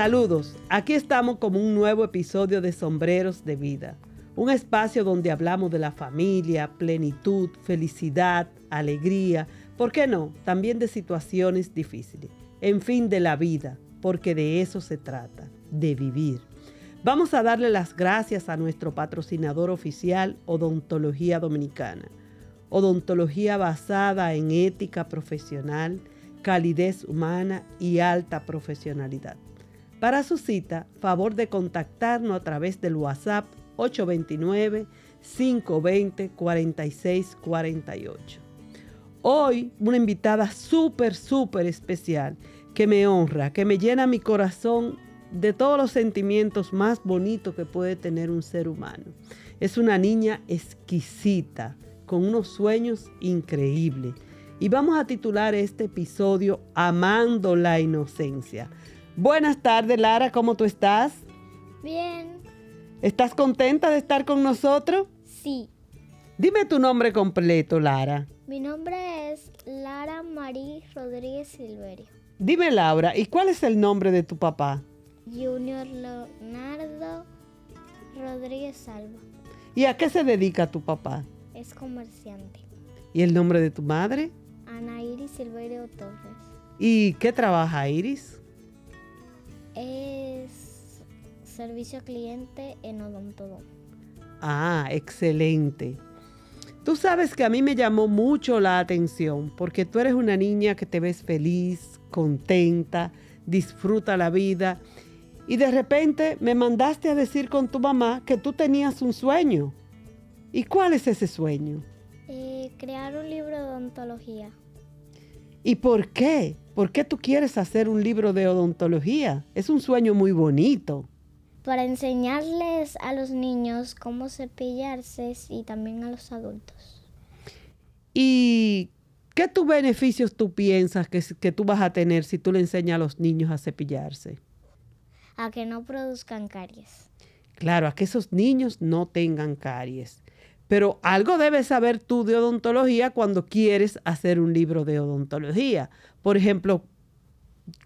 Saludos, aquí estamos como un nuevo episodio de Sombreros de Vida, un espacio donde hablamos de la familia, plenitud, felicidad, alegría, ¿por qué no? También de situaciones difíciles, en fin, de la vida, porque de eso se trata, de vivir. Vamos a darle las gracias a nuestro patrocinador oficial, Odontología Dominicana. Odontología basada en ética profesional, calidez humana y alta profesionalidad. Para su cita, favor de contactarnos a través del WhatsApp 829-520-4648. Hoy una invitada súper, súper especial que me honra, que me llena mi corazón de todos los sentimientos más bonitos que puede tener un ser humano. Es una niña exquisita, con unos sueños increíbles. Y vamos a titular este episodio Amando la Inocencia. Buenas tardes, Lara, ¿cómo tú estás? Bien. ¿Estás contenta de estar con nosotros? Sí. Dime tu nombre completo, Lara. Mi nombre es Lara Marí Rodríguez Silverio. Dime, Laura, ¿y cuál es el nombre de tu papá? Junior Leonardo Rodríguez Salva. ¿Y a qué se dedica tu papá? Es comerciante. ¿Y el nombre de tu madre? Ana Iris Silverio Torres. ¿Y qué trabaja Iris? Es servicio cliente en Odontodón. Ah, excelente. Tú sabes que a mí me llamó mucho la atención porque tú eres una niña que te ves feliz, contenta, disfruta la vida y de repente me mandaste a decir con tu mamá que tú tenías un sueño. ¿Y cuál es ese sueño? Eh, crear un libro de odontología. ¿Y por qué? ¿Por qué tú quieres hacer un libro de odontología? Es un sueño muy bonito. Para enseñarles a los niños cómo cepillarse y también a los adultos. ¿Y qué tus beneficios tú piensas que, que tú vas a tener si tú le enseñas a los niños a cepillarse? A que no produzcan caries. Claro, a que esos niños no tengan caries. Pero algo debes saber tú de odontología cuando quieres hacer un libro de odontología. Por ejemplo,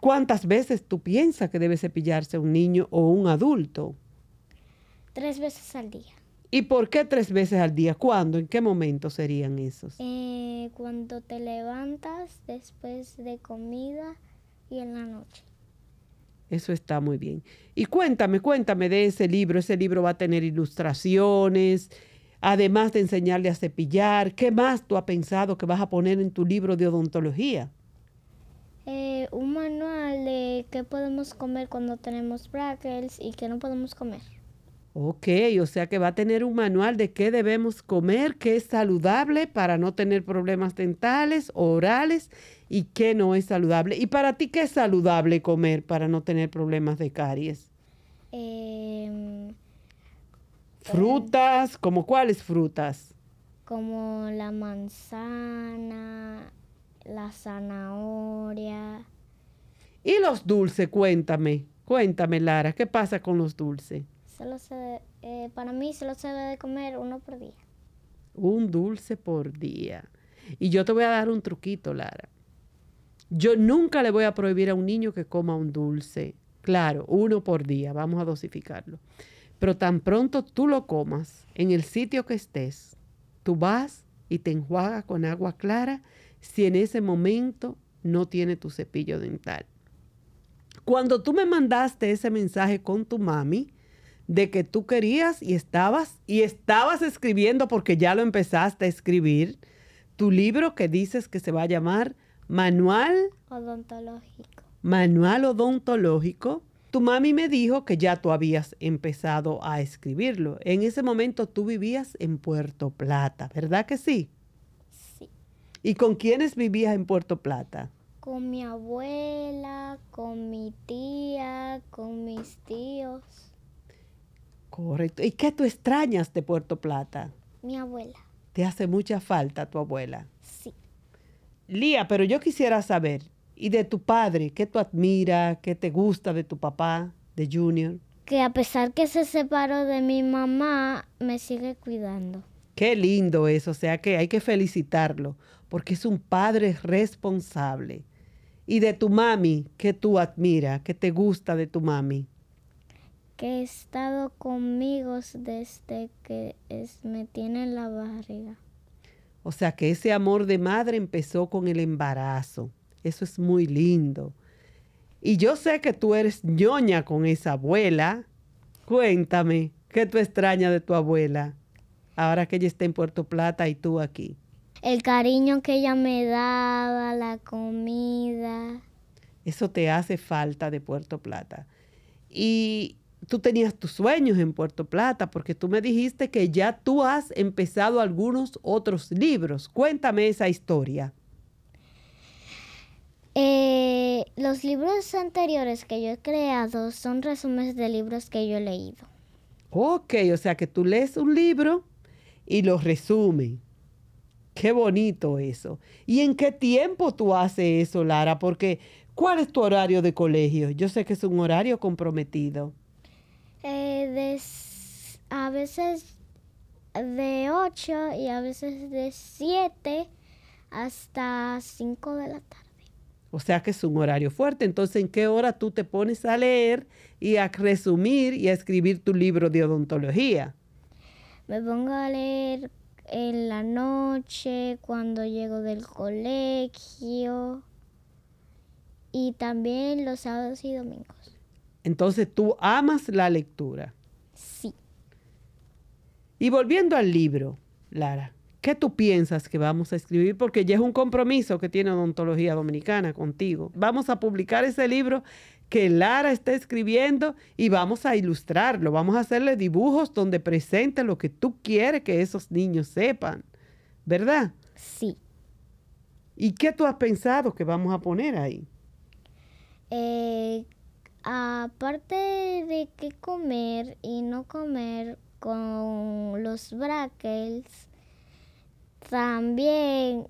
¿cuántas veces tú piensas que debe cepillarse un niño o un adulto? Tres veces al día. ¿Y por qué tres veces al día? ¿Cuándo? ¿En qué momento serían esos? Eh, cuando te levantas, después de comida y en la noche. Eso está muy bien. Y cuéntame, cuéntame de ese libro. Ese libro va a tener ilustraciones, además de enseñarle a cepillar, ¿qué más tú has pensado que vas a poner en tu libro de odontología? Eh, un manual de qué podemos comer cuando tenemos brackets y qué no podemos comer. Ok, o sea que va a tener un manual de qué debemos comer, qué es saludable para no tener problemas dentales o orales y qué no es saludable. ¿Y para ti qué es saludable comer para no tener problemas de caries? Eh, Frutas, ¿como cuáles frutas? Como la manzana, la zanahoria. ¿Y los dulces? Cuéntame, cuéntame Lara, ¿qué pasa con los dulces? Solo se, eh, para mí solo se debe de comer uno por día. Un dulce por día. Y yo te voy a dar un truquito, Lara. Yo nunca le voy a prohibir a un niño que coma un dulce. Claro, uno por día, vamos a dosificarlo. Pero tan pronto tú lo comas, en el sitio que estés, tú vas y te enjuagas con agua clara si en ese momento no tiene tu cepillo dental. Cuando tú me mandaste ese mensaje con tu mami de que tú querías y estabas y estabas escribiendo porque ya lo empezaste a escribir, tu libro que dices que se va a llamar Manual Odontológico. Manual Odontológico tu mami me dijo que ya tú habías empezado a escribirlo. En ese momento tú vivías en Puerto Plata, ¿verdad que sí? Sí. ¿Y con quiénes vivías en Puerto Plata? Con mi abuela, con mi tía, con mis tíos. Correcto. ¿Y qué tú extrañas de Puerto Plata? Mi abuela. ¿Te hace mucha falta tu abuela? Sí. Lía, pero yo quisiera saber, ¿Y de tu padre? ¿Qué tú admiras? ¿Qué te gusta de tu papá, de Junior? Que a pesar que se separó de mi mamá, me sigue cuidando. Qué lindo eso, o sea que hay que felicitarlo, porque es un padre responsable. Y de tu mami, ¿qué tú admiras? ¿Qué te gusta de tu mami? Que ha estado conmigo desde que es- me tiene en la barriga. O sea que ese amor de madre empezó con el embarazo. Eso es muy lindo. Y yo sé que tú eres ñoña con esa abuela. Cuéntame, ¿qué tú extrañas de tu abuela? Ahora que ella está en Puerto Plata y tú aquí. El cariño que ella me daba, la comida. Eso te hace falta de Puerto Plata. Y tú tenías tus sueños en Puerto Plata, porque tú me dijiste que ya tú has empezado algunos otros libros. Cuéntame esa historia. Eh, los libros anteriores que yo he creado son resúmenes de libros que yo he leído. Ok, o sea que tú lees un libro y lo resumes. Qué bonito eso. ¿Y en qué tiempo tú haces eso, Lara? Porque, ¿cuál es tu horario de colegio? Yo sé que es un horario comprometido. Eh, a veces de 8 y a veces de 7 hasta 5 de la tarde. O sea que es un horario fuerte. Entonces, ¿en qué hora tú te pones a leer y a resumir y a escribir tu libro de odontología? Me pongo a leer en la noche, cuando llego del colegio y también los sábados y domingos. Entonces, tú amas la lectura. Sí. Y volviendo al libro, Lara, ¿qué tú piensas que vamos a escribir? Porque ya es un compromiso que tiene Odontología Dominicana contigo. Vamos a publicar ese libro que Lara está escribiendo y vamos a ilustrarlo. Vamos a hacerle dibujos donde presente lo que tú quieres que esos niños sepan. ¿Verdad? Sí. ¿Y qué tú has pensado que vamos a poner ahí? Eh, aparte de qué comer y no comer con los brackets, también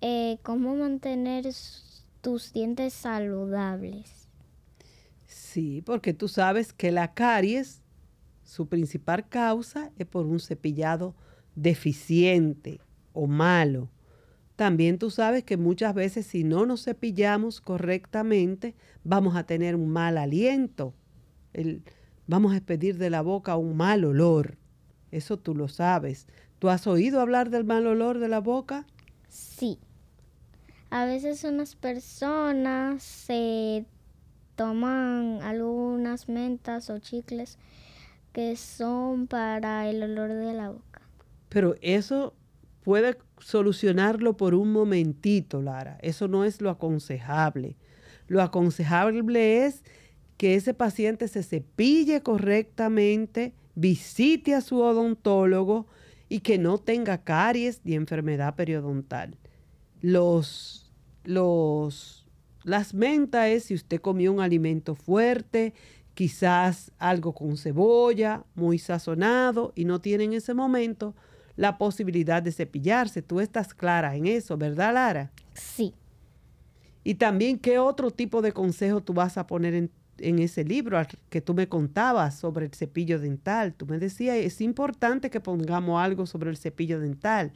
eh, cómo mantener tus dientes saludables. Sí, porque tú sabes que la caries, su principal causa es por un cepillado deficiente o malo. También tú sabes que muchas veces si no nos cepillamos correctamente, vamos a tener un mal aliento. El- vamos a expedir de la boca un mal olor. Eso tú lo sabes. ¿Tú has oído hablar del mal olor de la boca? Sí. A veces unas personas se toman algunas mentas o chicles que son para el olor de la boca. Pero eso puede solucionarlo por un momentito, Lara. Eso no es lo aconsejable. Lo aconsejable es que ese paciente se cepille correctamente, visite a su odontólogo y que no tenga caries ni enfermedad periodontal. Los, los, las mentas es si usted comió un alimento fuerte, quizás algo con cebolla, muy sazonado y no tiene en ese momento la posibilidad de cepillarse. Tú estás clara en eso, ¿verdad, Lara? Sí. Y también, ¿qué otro tipo de consejo tú vas a poner en, en ese libro que tú me contabas sobre el cepillo dental? Tú me decías, es importante que pongamos algo sobre el cepillo dental.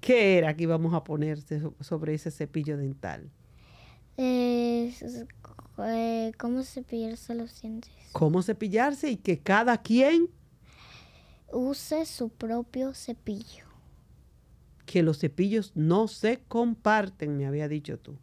¿Qué era que íbamos a poner so- sobre ese cepillo dental? Eh, eh, ¿Cómo cepillarse los dientes? ¿Cómo cepillarse? Y que cada quien, Use su propio cepillo. que los cepillos no se comparten, me había dicho tú.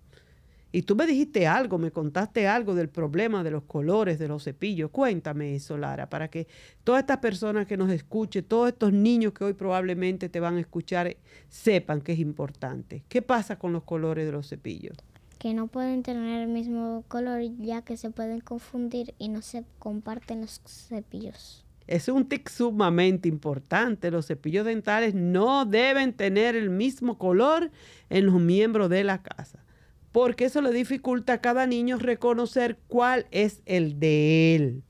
Y tú me dijiste algo, me contaste algo del problema de los colores de los cepillos. Cuéntame eso, Lara, para que todas estas personas que nos escuchen, todos estos niños que hoy probablemente te van a escuchar, sepan que es importante. ¿Qué pasa con los colores de los cepillos? Que no pueden tener el mismo color ya que se pueden confundir y no se comparten los cepillos. Es un tic sumamente importante. Los cepillos dentales no deben tener el mismo color en los miembros de la casa, porque eso le dificulta a cada niño reconocer cuál es el de él.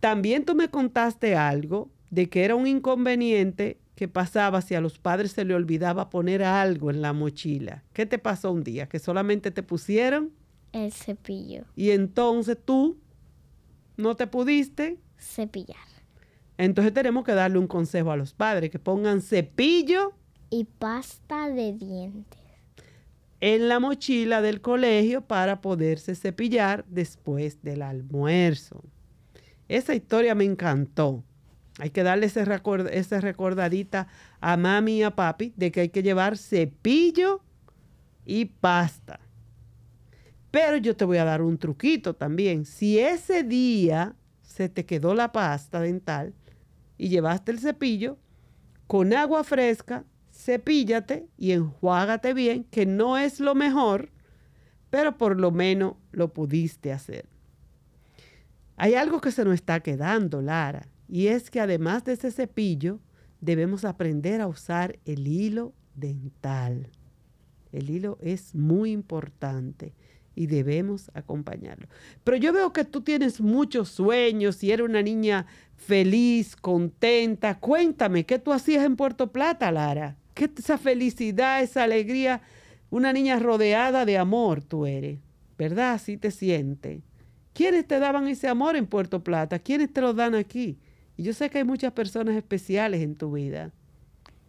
También tú me contaste algo de que era un inconveniente que pasaba si a los padres se le olvidaba poner algo en la mochila. ¿Qué te pasó un día? Que solamente te pusieron El cepillo. y entonces tú no te pudiste Cepillar. entonces tenemos que darle un consejo a los padres, que pongan cepillo Y pasta de dientes. En la mochila del colegio para poderse cepillar después del almuerzo. Esa historia me encantó. Hay que darle esa recordadita a mami y a papi de que hay que llevar cepillo y pasta. Pero yo te voy a dar un truquito también. Si ese día se te quedó la pasta dental y llevaste el cepillo, con agua fresca, cepíllate y enjuágate bien, que no es lo mejor, pero por lo menos lo pudiste hacer. Hay algo que se nos está quedando, Lara, y es que además de ese cepillo, debemos aprender a usar el hilo dental. El hilo es muy importante y debemos acompañarlo. Pero yo veo que tú tienes muchos sueños y eres una niña feliz, contenta. Cuéntame, ¿qué tú hacías en Puerto Plata, Lara? ¿Qué esa felicidad, esa alegría? Una niña rodeada de amor tú eres, ¿verdad? Así te sientes. ¿Quiénes te daban ese amor en Puerto Plata? ¿Quiénes te lo dan aquí? Y yo sé que hay muchas personas especiales en tu vida.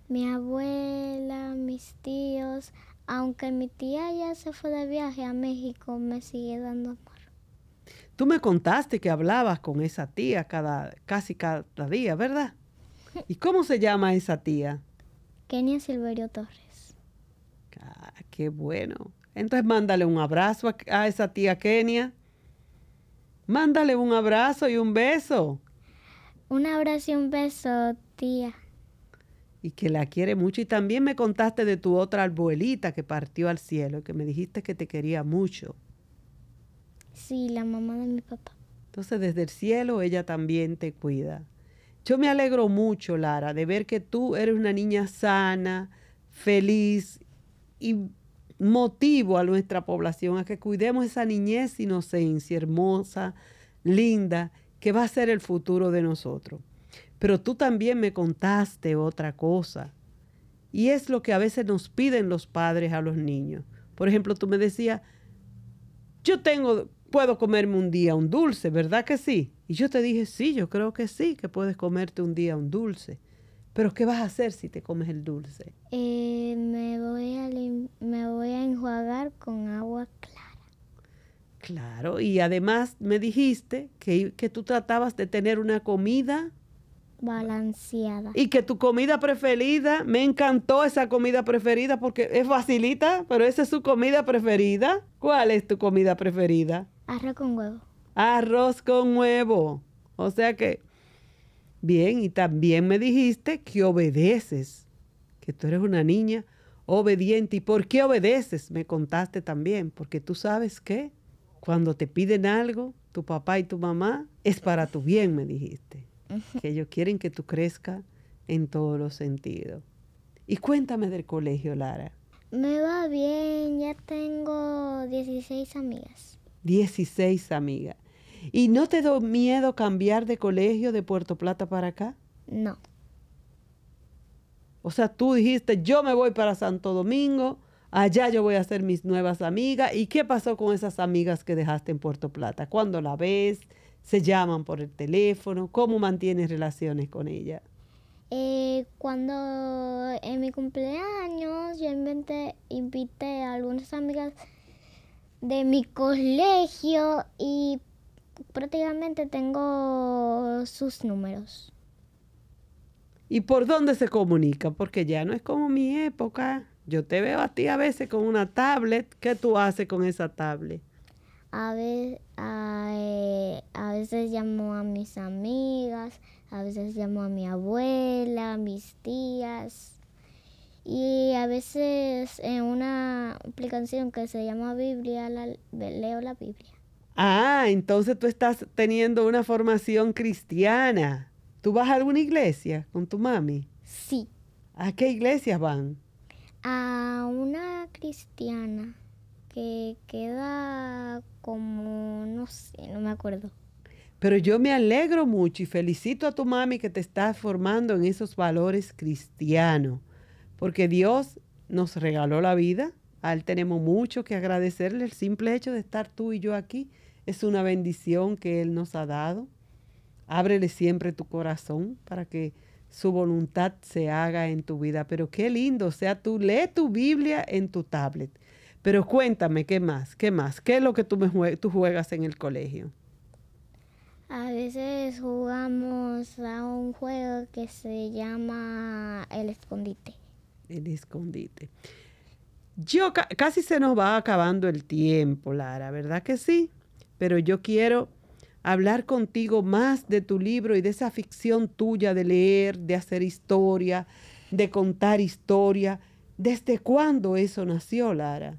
Mi abuela, mis tíos, aunque mi tía ya se fue de viaje a México, me sigue dando amor. Tú me contaste que hablabas con esa tía cada, casi cada día, ¿verdad? ¿Y cómo se llama esa tía? Kenia Silverio Torres. Ah, qué bueno. Entonces mándale un abrazo a, a esa tía Kenia. Mándale un abrazo y un beso. Un abrazo y un beso, tía y que la quiere mucho. Y también me contaste de tu otra abuelita que partió al cielo, que me dijiste que te quería mucho. Sí, la mamá de mi papá. Entonces desde el cielo ella también te cuida. Yo me alegro mucho, Lara, de ver que tú eres una niña sana, feliz y motivo a nuestra población a que cuidemos esa niñez, inocencia, hermosa, linda, que va a ser el futuro de nosotros. Pero tú también me contaste otra cosa. Y es lo que a veces nos piden los padres a los niños. Por ejemplo, tú me decías, yo tengo, puedo comerme un día un dulce, ¿verdad que sí? Y yo te dije, sí, yo creo que sí, que puedes comerte un día un dulce. Pero ¿qué vas a hacer si te comes el dulce? Eh, me, voy a me voy a enjuagar con agua clara. Claro, y además me dijiste que, que tú tratabas de tener una comida balanceada. Y que tu comida preferida, me encantó esa comida preferida porque es facilita, pero esa es su comida preferida. ¿Cuál es tu comida preferida? Arroz con huevo. Arroz con huevo. O sea que, bien, y también me dijiste que obedeces, que tú eres una niña obediente. ¿Y por qué obedeces? Me contaste también, porque tú sabes que cuando te piden algo, tu papá y tu mamá, es para tu bien, me dijiste que ellos quieren que tú crezcas en todos los sentidos. Y cuéntame del colegio, Lara. Me va bien, ya tengo 16 amigas. 16 amigas. ¿Y no te da miedo cambiar de colegio de Puerto Plata para acá? No. O sea, tú dijiste, yo me voy para Santo Domingo, allá yo voy a hacer mis nuevas amigas. ¿Y qué pasó con esas amigas que dejaste en Puerto Plata? ¿Cuándo la ves? se llaman por el teléfono? ¿Cómo mantienes relaciones con ella? Eh, cuando en mi cumpleaños yo inventé, invité a algunas amigas de mi colegio y prácticamente tengo sus números. ¿Y por dónde se comunica? Porque ya no es como mi época. Yo te veo a ti a veces con una tablet. ¿Qué tú haces con esa tablet? A, eh, a, veces llamo a mis amigas, a veces llamo a mi abuela, a mis tías. Y a veces en una aplicación que se llama Biblia, leo la Biblia. Ah, entonces tú estás teniendo una formación cristiana. ¿Tú vas a alguna iglesia con tu mami? Sí. ¿A qué iglesias van? A una cristiana que queda como, no sé, no me acuerdo. Pero yo me alegro mucho y felicito a tu mami que te está formando en esos valores cristianos, porque Dios nos regaló la vida, a Él tenemos mucho que agradecerle, el simple hecho de estar tú y yo aquí es una bendición que Él nos ha dado. Ábrele siempre tu corazón para que su voluntad se haga en tu vida. Pero qué lindo, o sea, tú lee tu Biblia en tu tablet. Pero cuéntame, ¿qué más? ¿Qué más? ¿Qué es lo que tú, me tú juegas en el colegio? A veces jugamos a un juego que se llama el escondite. El escondite. Yo ca- casi se nos va acabando el tiempo, Lara, ¿verdad que sí? Pero yo quiero hablar contigo más de tu libro y de esa ficción tuya de leer, de hacer historia, de contar historia. ¿Desde cuándo eso nació, Lara?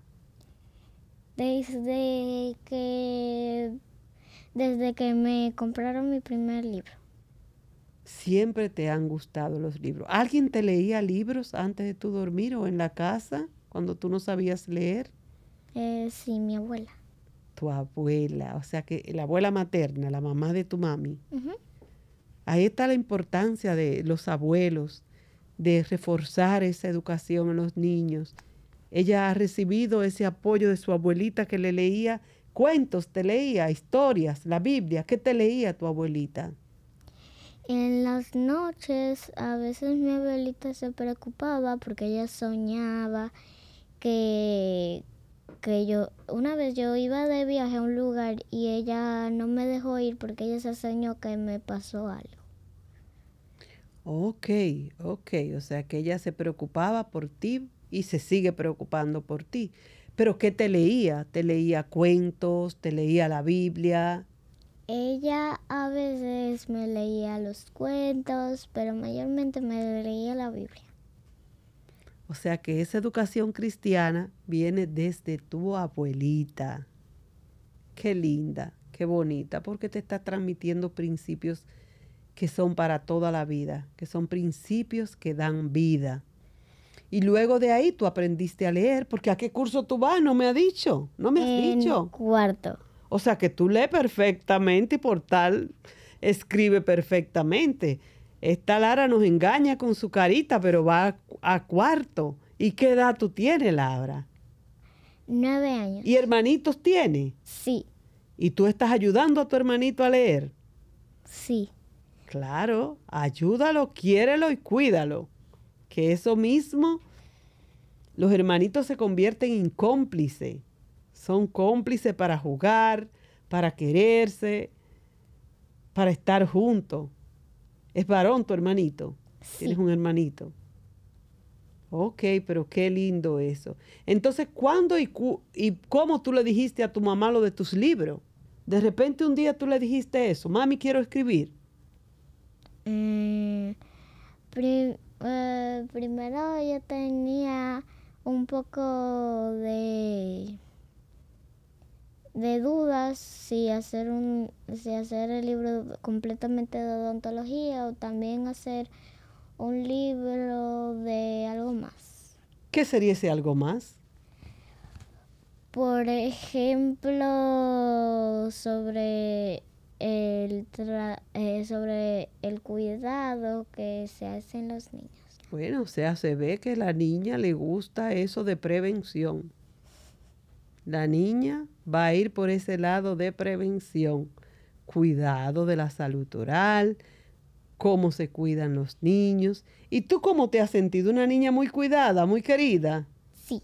Desde que desde que me compraron mi primer libro. Siempre te han gustado los libros. ¿Alguien te leía libros antes de tu dormir o en la casa cuando tú no sabías leer? Eh, sí, mi abuela. Tu abuela, o sea que la abuela materna, la mamá de tu mami. Ahí está la importancia de los abuelos, de reforzar esa educación en los niños. Ella ha recibido ese apoyo de su abuelita que le leía cuentos, te leía historias, la Biblia. ¿Qué te leía tu abuelita? En las noches a veces mi abuelita se preocupaba porque ella soñaba que, que yo, una vez yo iba de viaje a un lugar y ella no me dejó ir porque ella se soñó que me pasó algo. Ok, ok, o sea que ella se preocupaba por ti y se sigue preocupando por ti. Pero ¿qué te leía? ¿Te leía cuentos? ¿Te leía la Biblia? Ella a veces me leía los cuentos, pero mayormente me leía la Biblia. O sea que esa educación cristiana viene desde tu abuelita. Qué linda, qué bonita, porque te está transmitiendo principios que son para toda la vida, que son principios que dan vida. Y luego de ahí tú aprendiste a leer, porque ¿a qué curso tú vas? No me has dicho, no me has En dicho. cuarto. O sea que tú lees perfectamente y por tal escribe perfectamente. Esta Lara nos engaña con su carita, pero va a, a cuarto. ¿Y qué edad tú tienes, Laura? Nueve años. ¿Y hermanitos tiene? Sí, ¿Y tú estás ayudando a tu hermanito a leer? sí. Claro, ayúdalo, quiérelo y cuídalo. Que eso mismo, los hermanitos se convierten en cómplices. Son cómplices para jugar, para quererse, para estar juntos. Es varón tu hermanito. Tienes un hermanito. Ok, pero qué lindo eso. Entonces, ¿cuándo y, cu- y cómo tú le dijiste a tu mamá lo de tus libros? De repente un día tú le dijiste eso, mami, quiero escribir. Mm, pri- eh, primero yo tenía un poco de de dudas si hacer un si hacer el libro completamente de odontología o también hacer un libro de algo más. ¿Qué sería ese algo más? Por ejemplo, sobre el tra- eh, sobre el cuidado que se hace en los niños. Bueno, o sea, se ve que la niña le gusta eso de prevención. La niña va a ir por ese lado de prevención, cuidado de la salud oral, cómo se cuidan los niños. ¿Y tú cómo te has sentido? Una niña muy cuidada, muy querida. Sí,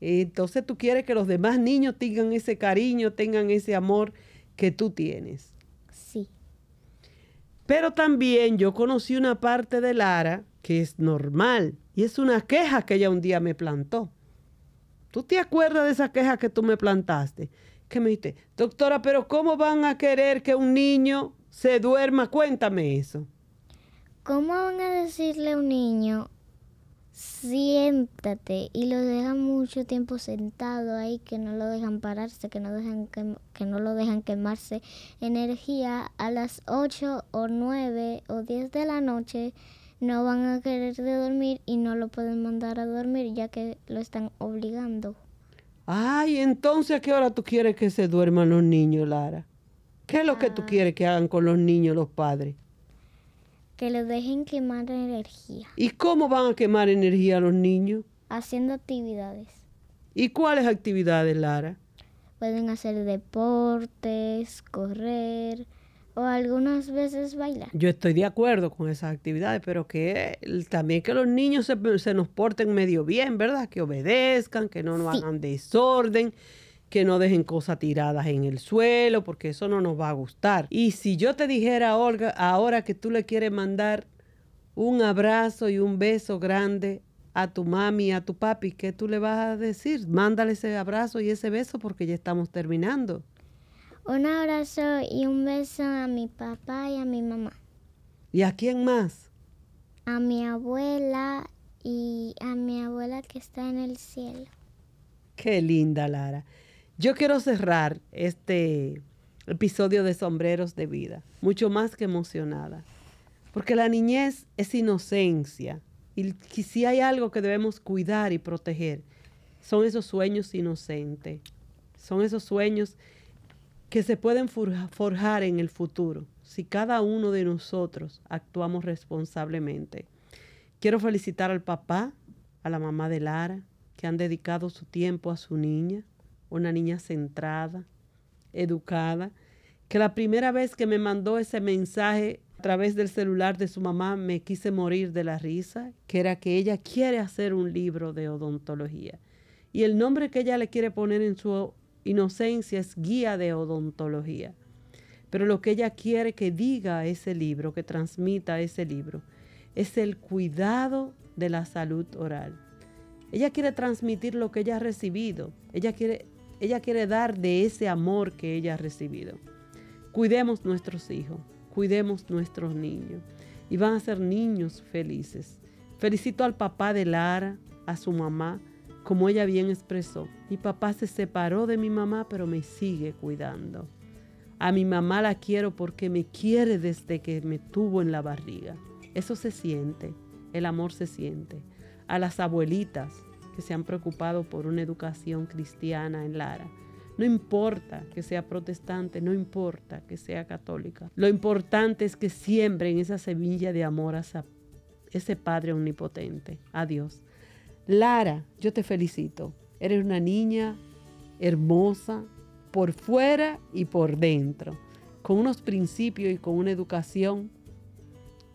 Entonces tú quieres que los demás niños tengan ese cariño, tengan ese amor que tú tienes. sí. Pero también yo conocí una parte de Lara que es normal y es una queja que ella un día me plantó. ¿Tú te acuerdas de esa queja que tú me plantaste? Que me dijiste, doctora, pero ¿cómo van a querer que un niño se duerma? Cuéntame eso. ¿Cómo van a decirle a un niño, siéntate y lo dejan mucho tiempo sentado ahí, que no lo dejan pararse, que no, dejan que no lo dejan quemarse energía a las 8 o 9 o 10 de la noche? No van a querer de dormir y no lo pueden mandar a dormir ya que lo están obligando. Ay, entonces, ¿a qué hora tú quieres que se duerman los niños, Lara? ¿Qué es lo que tú Ah. quieres que hagan con los niños los padres? Que lo dejen quemar energía, ¿Y cómo van a quemar energía a los niños? haciendo actividades. ¿Y cuáles actividades, Lara? Pueden hacer deportes, correr, o algunas veces bailar. Yo estoy de acuerdo con esas actividades, pero que también que los niños se, nos porten medio bien, ¿verdad? Que obedezcan, que no nos hagan desorden, que no dejen cosas tiradas en el suelo, porque eso no nos va a gustar. Y si yo te dijera, Olga, ahora que tú le quieres mandar un abrazo y un beso grande a tu mami, a tu papi, ¿qué tú le vas a decir? Mándale ese abrazo y ese beso porque ya estamos terminando. Un abrazo y un beso a mi papá y a mi mamá. ¿Y a quién más? A mi abuela y a mi abuela que está en el cielo. Qué linda, Lara. Yo quiero cerrar este episodio de Sombreros de Vida, mucho más que emocionada, porque la niñez es inocencia y si hay algo que debemos cuidar y proteger, son esos sueños inocentes, son esos sueños que se pueden forjar en el futuro si cada uno de nosotros actuamos responsablemente. Quiero felicitar al papá, a la mamá de Lara, que han dedicado su tiempo a su niña, una niña centrada, educada, que la primera vez que me mandó ese mensaje a través del celular de su mamá me quise morir de la risa, que era que ella quiere hacer un libro de odontología. Y el nombre que ella le quiere poner en su Inocencia es guía de odontología. Pero lo que ella quiere que diga ese libro, que transmita ese libro, es el cuidado de la salud oral. Ella quiere transmitir lo que ella ha recibido. Ella quiere, ella quiere dar de ese amor que ella ha recibido. Cuidemos nuestros hijos, cuidemos nuestros niños. Y van a ser niños felices. Felicito al papá de Lara, a su mamá, como ella bien expresó, mi papá se separó de mi mamá, pero me sigue cuidando. A mi mamá la quiero porque me quiere desde que me tuvo en la barriga. Eso se siente, el amor se siente. A las abuelitas que se han preocupado por una educación cristiana en Lara. No importa que sea protestante, no importa que sea católica. Lo importante es que siembren esa semilla de amor a ese Padre omnipotente, a Dios. Lara, yo te felicito. Eres una niña hermosa por fuera y por dentro, con unos principios y con una educación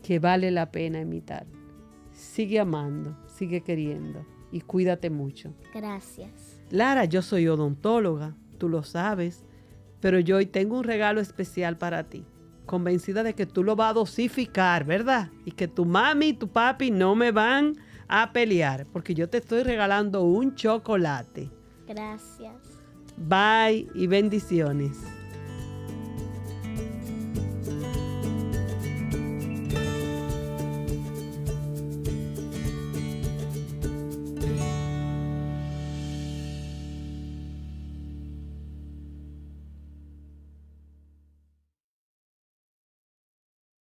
que vale la pena imitar. Sigue amando, sigue queriendo y cuídate mucho. Gracias. Lara, yo soy odontóloga, tú lo sabes, pero yo hoy tengo un regalo especial para ti, convencida de que tú lo vas a dosificar, ¿verdad? Y que tu mami y tu papi no me van a pelear, porque yo te estoy regalando un chocolate. Gracias. Bye y bendiciones.